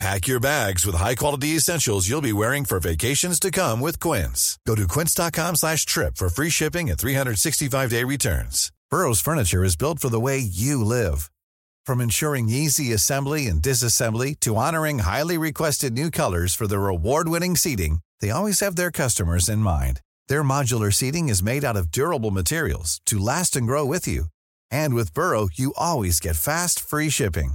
Pack your bags with high-quality essentials you'll be wearing for vacations to come with Quince. Go to quince.com slash trip for free shipping and 365-day returns. Burrow's furniture is built for the way you live. From ensuring easy assembly and disassembly to honoring highly requested new colors for their award-winning seating, they always have their customers in mind. Their modular seating is made out of durable materials to last and grow with you. And with Burrow, you always get fast, free shipping.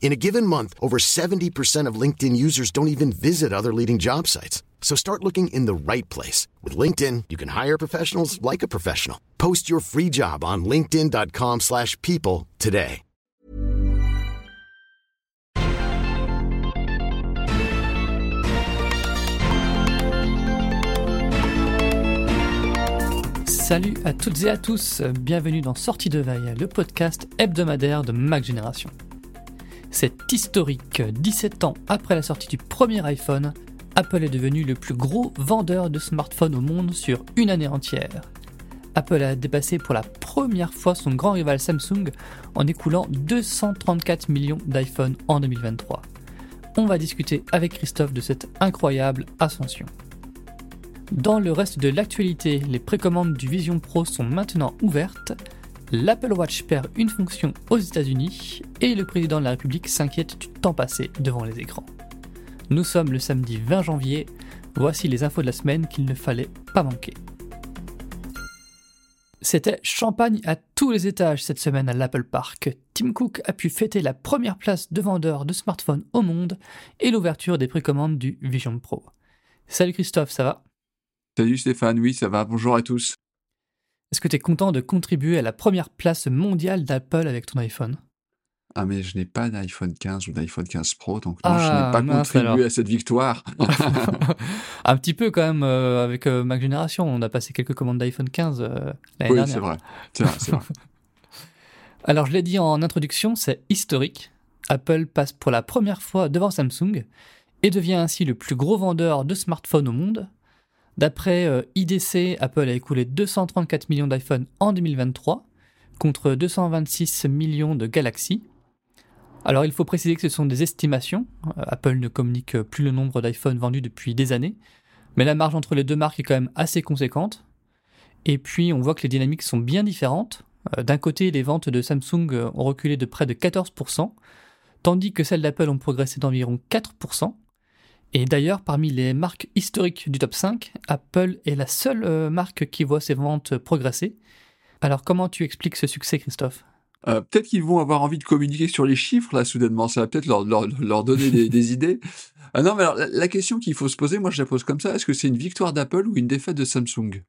In a given month, over 70% of LinkedIn users don't even visit other leading job sites. So start looking in the right place. With LinkedIn, you can hire professionals like a professional. Post your free job on linkedin.com slash people today. Salut à toutes et à tous, bienvenue dans Sortie de Veille, le podcast hebdomadaire de Mac Génération. C'est historique, 17 ans après la sortie du premier iPhone, Apple est devenu le plus gros vendeur de smartphones au monde sur une année entière. Apple a dépassé pour la première fois son grand rival Samsung en écoulant 234 millions d'iPhones en 2023. On va discuter avec Christophe de cette incroyable ascension. Dans le reste de l'actualité, les précommandes du Vision Pro sont maintenant ouvertes, l'Apple Watch perd une fonction aux États-Unis et le président de la République s'inquiète du temps passé devant les écrans. Nous sommes le samedi 20 janvier, voici les infos de la semaine qu'il ne fallait pas manquer. C'était champagne à tous les étages cette semaine à l'Apple Park. Tim Cook a pu fêter la première place de vendeur de smartphones au monde et l'ouverture des précommandes du Vision Pro. Salut Christophe, ça va? Salut Stéphane, oui, ça va, bonjour à tous. Est-ce que tu es content de contribuer à la première place mondiale d'Apple avec ton iPhone? Ah, mais je n'ai pas d'iPhone 15 ou d'iPhone 15 Pro, donc non, je Ah, n'ai pas mince contribué alors. à cette victoire. Un petit peu quand même euh, avec euh, Mac Génération, on a passé quelques commandes d'iPhone 15 euh, l'année oui, dernière. c'est vrai. C'est vrai, c'est vrai. Alors je l'ai dit en introduction, c'est historique. Apple passe pour la première fois devant Samsung et devient ainsi le plus gros vendeur de smartphones au monde. D'après euh, IDC, Apple a écoulé 234 millions d'iPhone en 2023 contre 226 millions de Galaxy. Alors il faut préciser que ce sont des estimations. Euh, Apple ne communique plus le nombre d'iPhone vendus depuis des années, mais la marge entre les deux marques est quand même assez conséquente. Et puis on voit que les dynamiques sont bien différentes. Euh, D'un côté, les ventes de Samsung ont reculé de près de 14%, tandis que celles d'Apple ont progressé d'environ 4%. Et d'ailleurs, parmi les marques historiques du top 5, Apple est la seule euh, marque qui voit ses ventes progresser. Alors comment tu expliques ce succès, Christophe? Euh, peut-être qu'ils vont avoir envie de communiquer sur les chiffres, là, soudainement. Ça va peut-être leur, leur, leur donner des, des idées. Ah non, mais alors, la, la question qu'il faut se poser, moi, je la pose comme ça. Est-ce que c'est une victoire d'Apple ou une défaite de Samsung?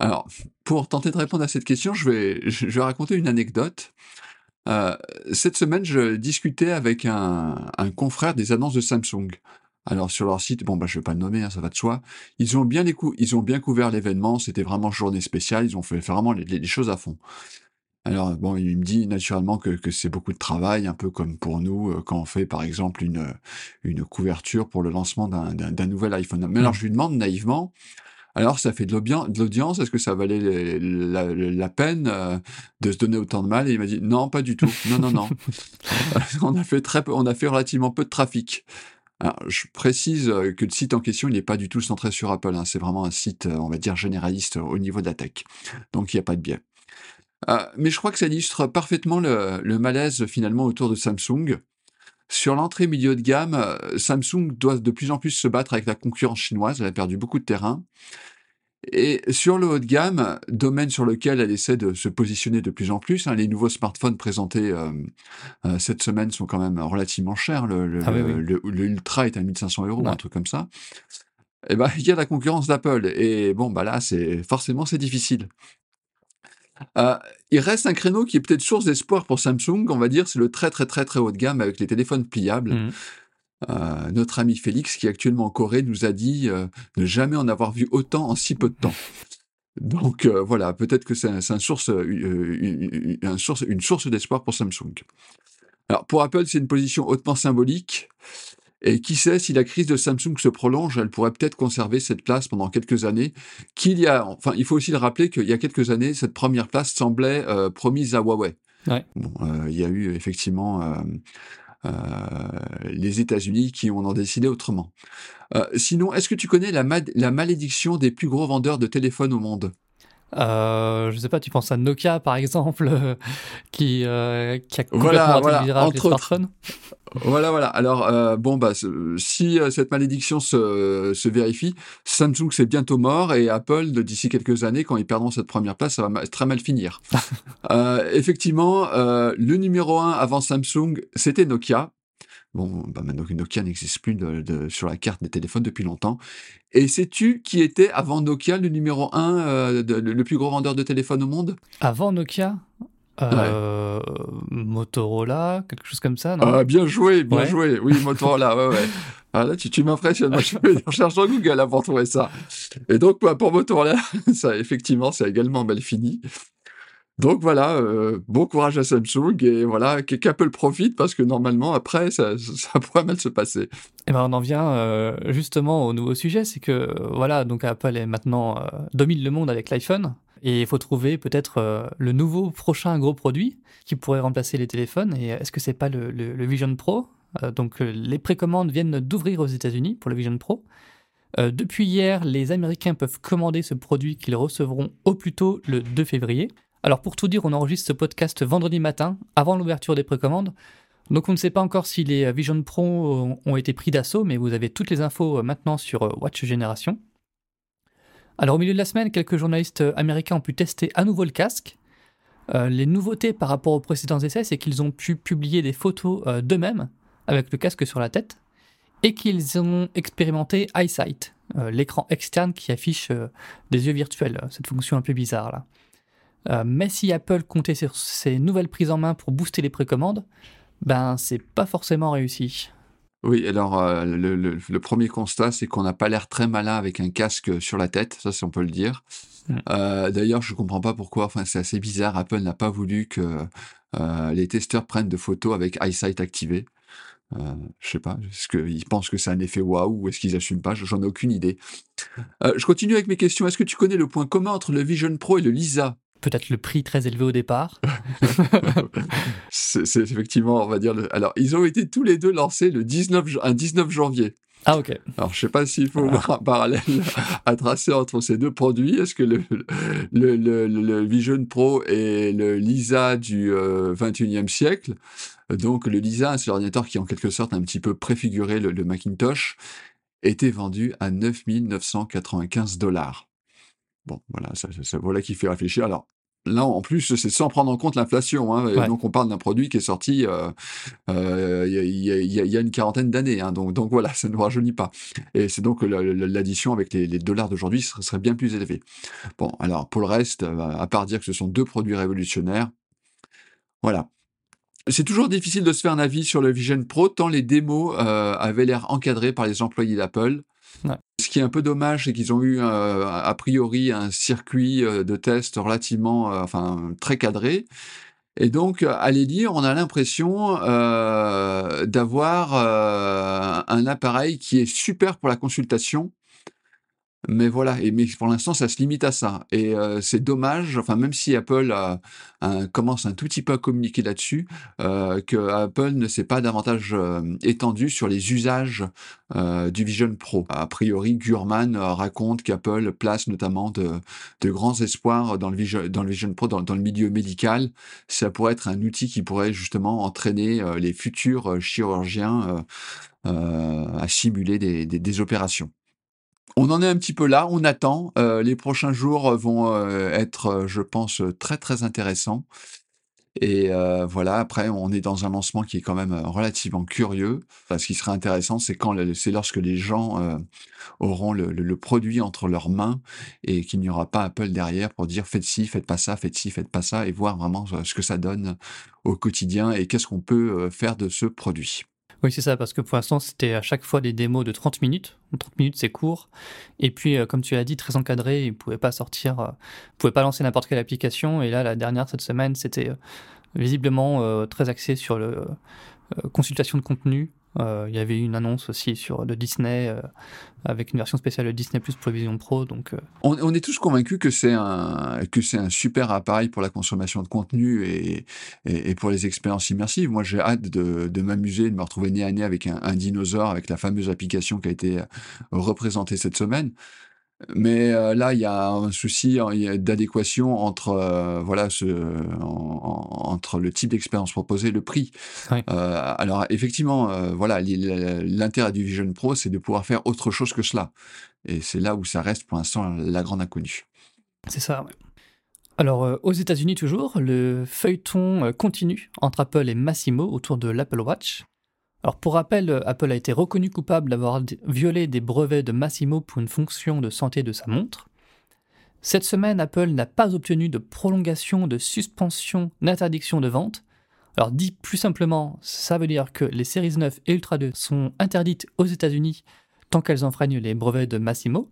Alors, pour tenter de répondre à cette question, je vais, je vais raconter une anecdote. Euh, cette semaine, je discutais avec un, un confrère des annonces de Samsung. Alors sur leur site, bon bah je vais pas le nommer, hein, ça va de soi. Ils ont bien les cou- ils ont bien couvert l'événement. C'était vraiment journée spéciale. Ils ont fait vraiment les, les- les choses à fond. Alors bon, il me dit naturellement que, que c'est beaucoup de travail, un peu comme pour nous euh, quand on fait par exemple une une couverture pour le lancement d'un nouvel iPhone. Mais alors je lui demande naïvement, alors ça fait de l'audience, de l'audience, est-ce que ça valait les- la, la peine euh, de se donner autant de mal? Et il m'a dit non, pas du tout. Non, non, non. on a fait très peu, on a fait relativement peu de trafic. Je précise euh, que le site en question, n'est pas du tout centré sur Apple. hein. C'est vraiment un site, euh, on va dire, généraliste euh, au niveau de la tech. Donc, il n'y a pas de biais. Mais je crois que ça illustre parfaitement le, malaise finalement autour de Samsung. Sur l'entrée milieu de gamme, Samsung doit de plus en plus se battre avec la concurrence chinoise. Elle a perdu beaucoup de terrain. Et sur le haut de gamme, domaine sur lequel elle essaie de se positionner de plus en plus, hein, les nouveaux smartphones présentés euh, euh, cette semaine sont quand même relativement chers. Le, le, Ah oui, oui. le- le Ultra est à 1500 euros, Ouais. un truc comme ça. Et ben, il y a la concurrence d'Apple. Et bon, bah là, c'est forcément c'est difficile. Euh, il reste un créneau qui est peut-être source d'espoir pour Samsung, on va dire, c'est le très très très très haut de gamme avec les téléphones pliables. Mhm. Euh, notre ami Félix, qui est actuellement en Corée, nous a dit euh, ne jamais en avoir vu autant en si peu de temps. Donc euh, voilà, peut-être que c'est un, un source, euh, une, une- un source, une source d'espoir pour Samsung. Alors pour Apple, c'est une position hautement symbolique. Et qui sait, si la crise de Samsung se prolonge, elle pourrait peut-être conserver cette place pendant quelques années. Qu'il y a, enfin, il faut aussi le rappeler qu'il y a quelques années, cette première place semblait euh, promise à Huawei. Ouais. Bon, euh, il y a eu effectivement les États-Unis qui en ont décidé autrement. Euh, sinon, est-ce que tu connais la malédiction des plus gros vendeurs de téléphones au monde? Euh, je sais pas, tu penses à Nokia par exemple, euh, qui, euh, qui a complètement Voilà, voilà, le entre autres. smartphones. Voilà, voilà. Alors, euh, bon, bah, si euh, cette malédiction se, se vérifie, Samsung c'est bientôt mort et Apple, d'ici quelques années, quand ils perdront cette première place, ça va ma- très mal finir. Euh, effectivement, euh, le numéro un avant Samsung, c'était Nokia. Bon, bah maintenant que Nokia n'existe plus de- de- sur la carte des téléphones depuis longtemps. Et sais-tu qui était avant Nokia le numéro un, euh, de- le plus gros vendeur de téléphones au monde? Avant Nokia, euh, Motorola, quelque chose comme ça, non? Ah, bien joué, bien Ouais. joué. Oui, Motorola, ouais, ouais. Ah, là, tu, tu m'impressionnes. Moi, je fais des recherches sur Google avant de trouver ça. Et donc, bah, pour Motorola, ça, effectivement, c'est également mal fini. Donc voilà, euh, bon courage à Samsung et voilà, qu'Apple profite parce que normalement, après, ça, pourrait mal se passer. Eh ben, on en vient euh, justement au nouveau sujet, c'est que euh, voilà, donc Apple est maintenant domine le monde avec l'iPhone et il faut trouver peut-être le nouveau prochain gros produit qui pourrait remplacer les téléphones. Et est-ce que c'est pas le, le- Vision Pro? Donc les précommandes viennent d'ouvrir aux États-Unis pour le Vision Pro. Depuis hier, les Américains peuvent commander ce produit qu'ils recevront au plus tôt le 2 février. Alors pour tout dire, on enregistre ce podcast vendredi matin, avant l'ouverture des précommandes. Donc on ne sait pas encore si les Vision Pro ont- été pris d'assaut, mais vous avez toutes les infos euh, maintenant sur euh, Watch Génération. Alors au milieu de la semaine, quelques journalistes euh, américains ont pu tester à nouveau le casque. Les nouveautés par rapport aux précédents essais, c'est qu'ils ont pu publier des photos d'eux-mêmes avec le casque sur la tête et qu'ils ont expérimenté EyeSight, l'écran externe qui affiche des yeux virtuels, cette fonction un peu bizarre là. Euh, mais si Apple comptait sur ces nouvelles prises en main pour booster les précommandes, ben c'est pas forcément réussi. Oui, alors euh, le, le- le premier constat, c'est qu'on n'a pas l'air très malin avec un casque sur la tête, ça, c'est- on peut le dire. Euh, D'ailleurs, je comprends pas pourquoi. Enfin, c'est assez bizarre. Apple n'a pas voulu que les testeurs prennent de photos avec EyeSight activé. Euh, je sais pas. Est-ce qu'ils pensent que c'est un effet waouh ou est-ce qu'ils assument pas? J'en ai aucune idée. Euh, je continue avec mes questions. Est-ce que tu connais le point commun entre le Vision Pro et le Lisa? Peut-être le prix très élevé au départ. C'est effectivement, on va dire. le- Alors, ils ont été tous les deux lancés le 19, jan- un 19 janvier. Ah ok. Alors, je sais pas s'il faut voir un parallèle à tracer entre ces deux produits. Est-ce que le, le, le, le Vision Pro est le Lisa du euh, 21e siècle Donc, le Lisa, c'est l'ordinateur qui, en quelque sorte, a un petit peu préfiguré le, Macintosh, était vendu à 9 995 dollars. Bon, voilà, ça, ça- ça- voilà qui fait réfléchir. Alors, là, en plus, c'est sans prendre en compte l'inflation. Hein, Ouais. donc, on parle d'un produit qui est sorti euh, euh, il y, a- il y une quarantaine d'années. Hein, donc, donc voilà, ça ne nous rajeunit pas. Et c'est donc la- la- l'addition avec les, les dollars d'aujourd'hui serait, serait bien plus élevée. Bon, alors pour le reste, euh, à part dire que ce sont deux produits révolutionnaires, voilà. C'est toujours difficile de se faire un avis sur le Vision Pro tant les démos euh, avaient l'air encadrées par les employés d'Apple. Ouais. Ce qui est un peu dommage, c'est qu'ils ont eu euh, a priori un circuit euh, de test relativement, euh, enfin très cadré. Et donc, euh, à les lire, on a l'impression euh, d'avoir un appareil qui est super pour la consultation. Mais voilà, et mais pour l'instant, ça se limite à ça. Et euh, c'est dommage, enfin, même si Apple a- commence un tout petit peu à communiquer là-dessus, euh, que Apple ne s'est pas davantage euh, étendu sur les usages euh, du Vision Pro. A priori, Gurman euh, raconte qu'Apple place notamment de, grands espoirs dans le Vision, dans le Vision Pro, dans, le milieu médical. Ça pourrait être un outil qui pourrait justement entraîner euh, les futurs chirurgiens à simuler des opérations. On en est un petit peu là, on attend. les prochains jours vont être, je pense, très très intéressants. Et voilà, après, on est dans un lancement qui est quand même relativement curieux. ce qui serait intéressant, c'est quand c'est lorsque les gens auront le, produit entre leurs mains et qu'il n'y aura pas Apple derrière pour dire faites ci, faites pas ça, faites ci, faites pas ça, et voir vraiment ce que ça donne au quotidien et qu'est-ce qu'on peut faire de ce produit. Oui, c'est ça, parce que pour l'instant, c'était à chaque fois des démos de 30 minutes. 30 minutes, c'est court. Et puis, comme tu l'as dit, très encadré, ils ne pouvaient pas sortir, ils ne pouvaient pas lancer n'importe quelle application. Et là, la dernière cette semaine, c'était visiblement très axé sur la consultation de contenu, euh, il y avait une annonce aussi sur le Disney euh, avec une version spéciale de Disney Plus pour Vision Pro. Donc, euh. on, est tous convaincus que c'est un que c'est un super appareil pour la consommation de contenu et, et, pour les expériences immersives. Moi, j'ai hâte de, de m'amuser, de me retrouver nez à nez avec un, un, dinosaure, avec la fameuse application qui a été représentée cette semaine. Mais euh, là, il y a un souci hein, d'adéquation entre euh, voilà ce, entre le type d'expérience proposée et le prix. Euh, alors effectivement, voilà l'intérêt du Vision Pro, c'est de pouvoir faire autre chose que cela. Et c'est là où ça reste pour l'instant la grande inconnue. C'est ça. Alors aux États-Unis toujours, le feuilleton continue entre Apple et Massimo autour de l'Apple Watch. Alors pour rappel, Apple a été reconnu coupable d'avoir violé des brevets de Massimo pour une fonction de santé de sa montre. Cette semaine, Apple n'a pas obtenu de prolongation, de suspension, d'interdiction de vente. Alors dit plus simplement, ça veut dire que les séries 9 et Ultra 2 sont interdites aux États-Unis tant qu'elles enfreignent les brevets de Massimo.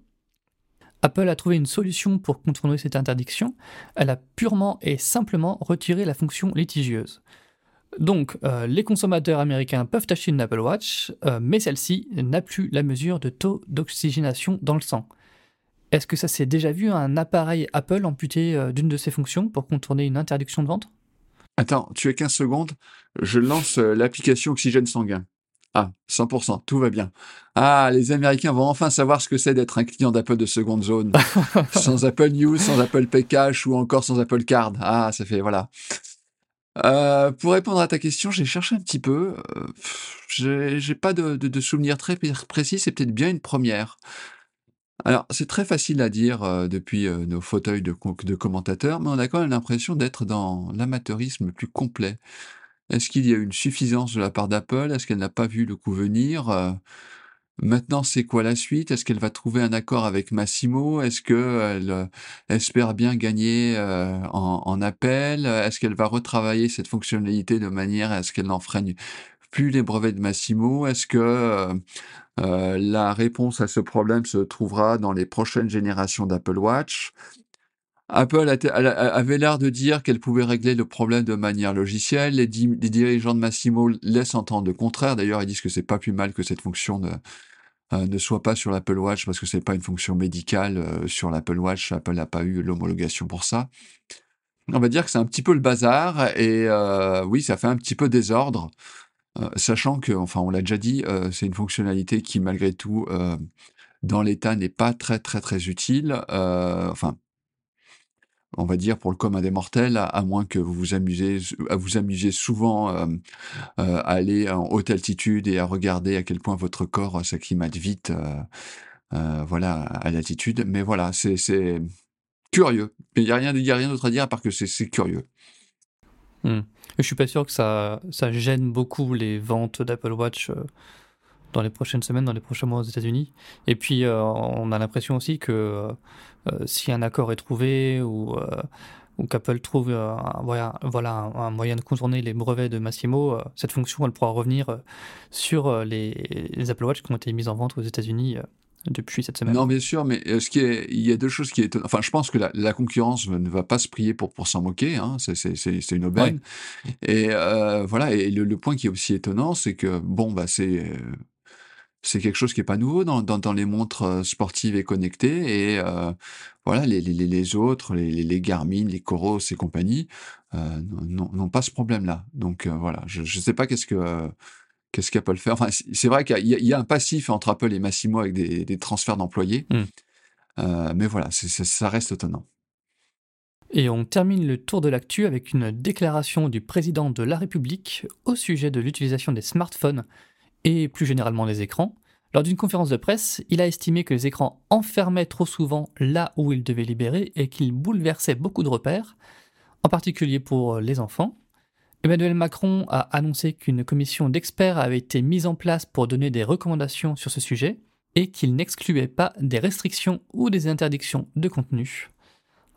Apple a trouvé une solution pour contourner cette interdiction. Elle a purement et simplement retiré la fonction litigieuse. Donc, euh, les consommateurs américains peuvent acheter une Apple Watch, euh, mais celle-ci n'a plus la mesure de taux d'oxygénation dans le sang. Est-ce que ça s'est déjà vu un appareil Apple amputé euh, d'une de ses fonctions pour contourner une interdiction de vente Attends, tu as 15 secondes, je lance l'application oxygène sanguin. Ah, 100%, tout va bien. Ah, les Américains vont enfin savoir ce que c'est d'être un client d'Apple de seconde zone. sans Apple News, sans Apple Pay Cash ou encore sans Apple Card. Ah, ça fait, voilà. Euh, pour répondre à ta question, j'ai cherché un petit peu. Euh, j'ai pas de, de, souvenir très précis, c'est peut-être bien une première. Alors, c'est très facile à dire euh, depuis nos fauteuils de, de commentateurs, mais on a quand même l'impression d'être dans l'amateurisme le plus complet. Est-ce qu'il y a une suffisance de la part d'Apple? Est-ce qu'elle n'a pas vu le coup venir? Maintenant, c'est quoi la suite? Est-ce qu'elle va trouver un accord avec Massimo? Est-ce qu'elle euh, espère bien gagner euh, en, appel? Est-ce qu'elle va retravailler cette fonctionnalité de manière à ce qu'elle n'enfreigne plus les brevets de Massimo? Est-ce que euh, la réponse à ce problème se trouvera dans les prochaines générations d'Apple Watch? Apple avait l'air de dire qu'elle pouvait régler le problème de manière logicielle. Les, dirigeants de Massimo laissent entendre le contraire. D'ailleurs, ils disent que c'est pas plus mal que cette fonction ne, euh, soit pas sur l'Apple Watch parce que c'est pas une fonction médicale euh, sur l'Apple Watch. Apple n'a pas eu l'homologation pour ça. On va dire que c'est un petit peu le bazar et euh, oui, ça fait un petit peu désordre, sachant que, enfin, on l'a déjà dit, c'est une fonctionnalité qui malgré tout dans l'état n'est pas très très très utile. enfin, on va dire pour le commun des mortels, à, moins que vous vous amusez, à vous souvent euh, euh, à aller en haute altitude et à regarder à quel point votre corps s'acclimate vite, euh, voilà, à l'altitude. Mais voilà, c'est curieux. Il n'y a rien, rien d'autre à dire à part que c'est curieux. Hmm. Je suis pas sûr que ça gêne beaucoup les ventes d'Apple Watch dans les prochaines semaines, dans les prochains mois aux États-Unis. Et puis, euh, on a l'impression aussi que euh, euh, si un accord est trouvé ou, ou qu'Apple trouve un, voilà, un, moyen de contourner les brevets de Massimo, cette fonction, elle pourra revenir sur les, Apple Watch qui ont été mises en vente aux États-Unis depuis cette semaine. Non, bien sûr, mais ce qui est, il y a deux choses qui étonnent. Enfin, je pense que la, concurrence ne va pas se prier pour, pour s'en moquer. Hein. C'est une aubaine. Et voilà. Et le, le, point qui est aussi étonnant, c'est que bon, bah, c'est c'est quelque chose qui est pas nouveau dans, dans, les montres euh, sportives et connectées. Et euh, voilà, les, les, les, autres, les, les Garmin, les Coros et compagnie, euh, n'ont pas ce problème-là. Donc voilà, je ne sais pas qu'est-ce que qu'est-ce qu'Apple fait. Enfin, c'est vrai qu'il y, a un passif entre Apple et Massimo avec des, des transferts d'employés. Mmh. mais voilà, ça reste étonnant. Et on termine le tour de l'actu avec une déclaration du président de la République au sujet de l'utilisation des smartphones et plus généralement les écrans. Lors d'une conférence de presse, il a estimé que les écrans enfermaient trop souvent là où ils devaient libérer et qu'ils bouleversaient beaucoup de repères, en particulier pour les enfants. Emmanuel Macron a annoncé qu'une commission d'experts avait été mise en place pour donner des recommandations sur ce sujet et qu'il n'excluait pas des restrictions ou des interdictions de contenu.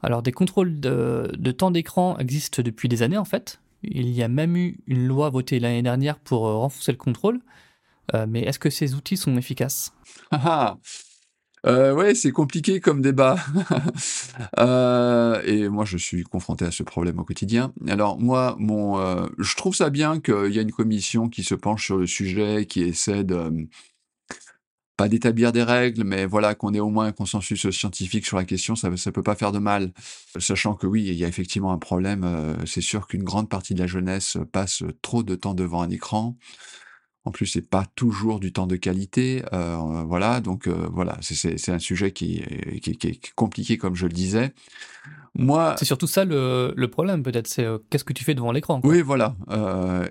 Alors des contrôles de, temps d'écran existent depuis des années en fait. Il y a même eu une loi votée l'année dernière pour euh, renforcer le contrôle. Euh, mais est-ce que ces outils sont efficaces? Ah, ah. Euh, ouais, c'est compliqué comme débat. euh, et moi, je suis confronté à ce problème au quotidien. Alors, moi, mon, euh, je trouve ça bien qu'il y a une commission qui se penche sur le sujet, qui essaie de, pas d'établir des règles, mais voilà, qu'on ait au moins un consensus scientifique sur la question, ça ne peut pas faire de mal. Sachant que oui, il y a effectivement un problème. C'est sûr qu'une grande partie de la jeunesse passe trop de temps devant un écran. En plus, c'est pas toujours du temps de qualité, euh, voilà. Donc euh, voilà, c'est un sujet qui, qui, qui, est compliqué, comme je le disais. Moi, c'est surtout ça le, le problème, peut-être. C'est euh, qu'est-ce que tu fais devant l'écran. Oui, voilà.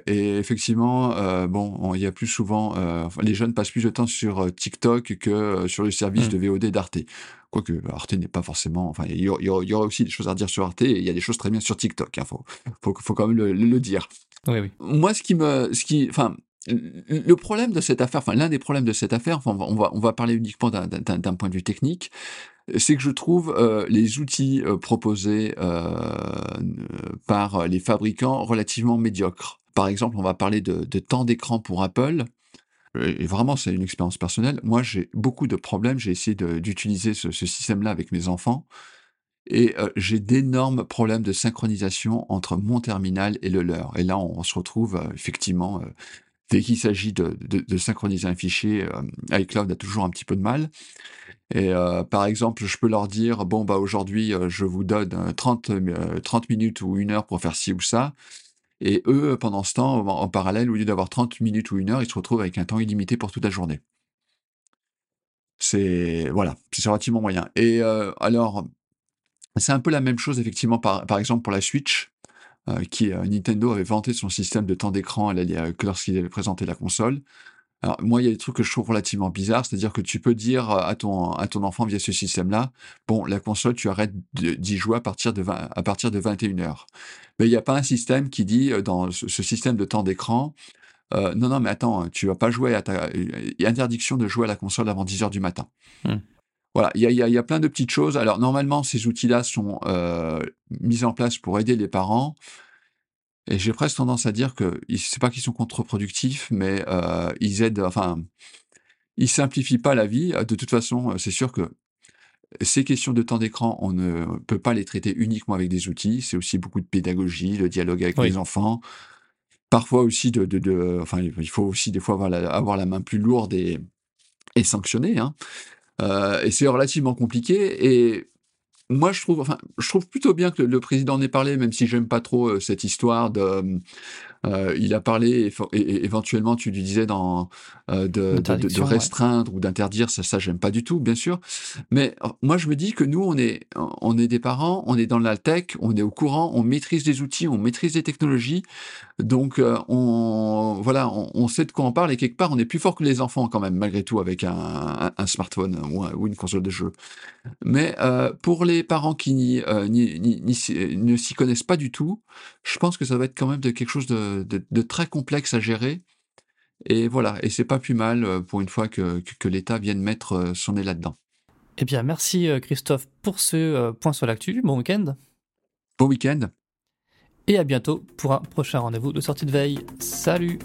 Et effectivement, bon, il y a plus souvent, les jeunes passent plus de temps sur TikTok que sur le service mmh. de VOD d'Arte. Quoique Arte n'est pas forcément. Enfin, il y, aurait aussi des choses à dire sur Arte. Et il y a des choses très bien sur TikTok. Il hein, faut, faut, faut, quand même le, le dire. Oui, oui. Moi, ce qui me, ce qui, enfin, le problème de cette affaire, enfin l'un des problèmes de cette affaire, enfin, on va on va parler uniquement d'un point de vue technique, c'est que je trouve euh, les outils euh, proposés euh, par les fabricants relativement médiocres. Par exemple, on va parler de, temps d'écran pour Apple. Et vraiment, c'est une expérience personnelle. Moi, j'ai beaucoup de problèmes. J'ai essayé d'utiliser ce système-là avec mes enfants. Et j'ai d'énormes problèmes de synchronisation entre mon terminal et le leur. Et là, on, se retrouve effectivement dès qu'il s'agit de, synchroniser un fichier, euh, iCloud a toujours un petit peu de mal. Et euh, par exemple, je peux leur dire, bon, bah aujourd'hui, euh, je vous donne 30, 30 minutes ou une heure pour faire ci ou ça. Et eux, pendant ce temps, en, parallèle, au lieu d'avoir 30 minutes ou une heure, ils se retrouvent avec un temps illimité pour toute la journée. C'est voilà, c'est relativement moyen. Et alors, c'est un peu la même chose effectivement par, par exemple pour la Switch. Euh, qui euh, Nintendo avait vanté son système de temps d'écran lorsqu'il avait présenté la console. Alors moi, il y a des trucs que je trouve relativement bizarres, c'est-à-dire que tu peux dire à ton à ton enfant via ce système-là, bon, la console, tu arrêtes d'y jouer à partir de à partir de 21 h Mais il n'y a pas un système qui dit euh, dans ce, système de temps d'écran, non non, mais attends, tu vas pas jouer à ta interdiction de jouer à la console avant 10 heures du matin. Mmh. Voilà, il y a, y, a, y a, plein de petites choses. Alors normalement, ces outils-là sont euh, mis en place pour aider les parents. Et j'ai presque tendance à dire que c'est pas qu'ils sont contre-productifs, mais euh, ils aident, enfin, ils simplifient pas la vie. De toute façon, c'est sûr que ces questions de temps d'écran, on ne peut pas les traiter uniquement avec des outils. C'est aussi beaucoup de pédagogie, le dialogue avec les enfants. Parfois aussi de, de, de, enfin, il faut aussi des fois avoir la, avoir la main plus lourde et, et sanctionner. Hein. Euh, et c'est relativement compliqué. Et moi, je trouve, enfin, je trouve plutôt bien que le, président en ait parlé, même si j'aime pas trop euh, cette histoire de euh, il a parlé, et, éventuellement, tu lui disais dans, euh, de, de, de, restreindre ou d'interdire, ça, ça j'aime pas du tout, bien sûr. Mais euh, moi, je me dis que nous, on est, on est des parents, on est dans la tech, on est au courant, on maîtrise les outils, on maîtrise les technologies. Donc, euh, on, voilà, on, on, sait de quoi on parle et quelque part, on est plus fort que les enfants quand même, malgré tout, avec un, un, smartphone ou, ou, une console de jeu. Mais pour les parents qui ne s'y connaissent pas du tout, je pense que ça va être quand même de quelque chose de de, très complexe à gérer. Et voilà, et c'est pas plus mal euh, pour une fois que, que, l'État vienne mettre euh, son nez là-dedans. Eh bien, merci euh, Christophe pour ce point sur l'actu. Bon week-end. Bon week-end. Et à bientôt pour un prochain rendez-vous de sortie de veille. Salut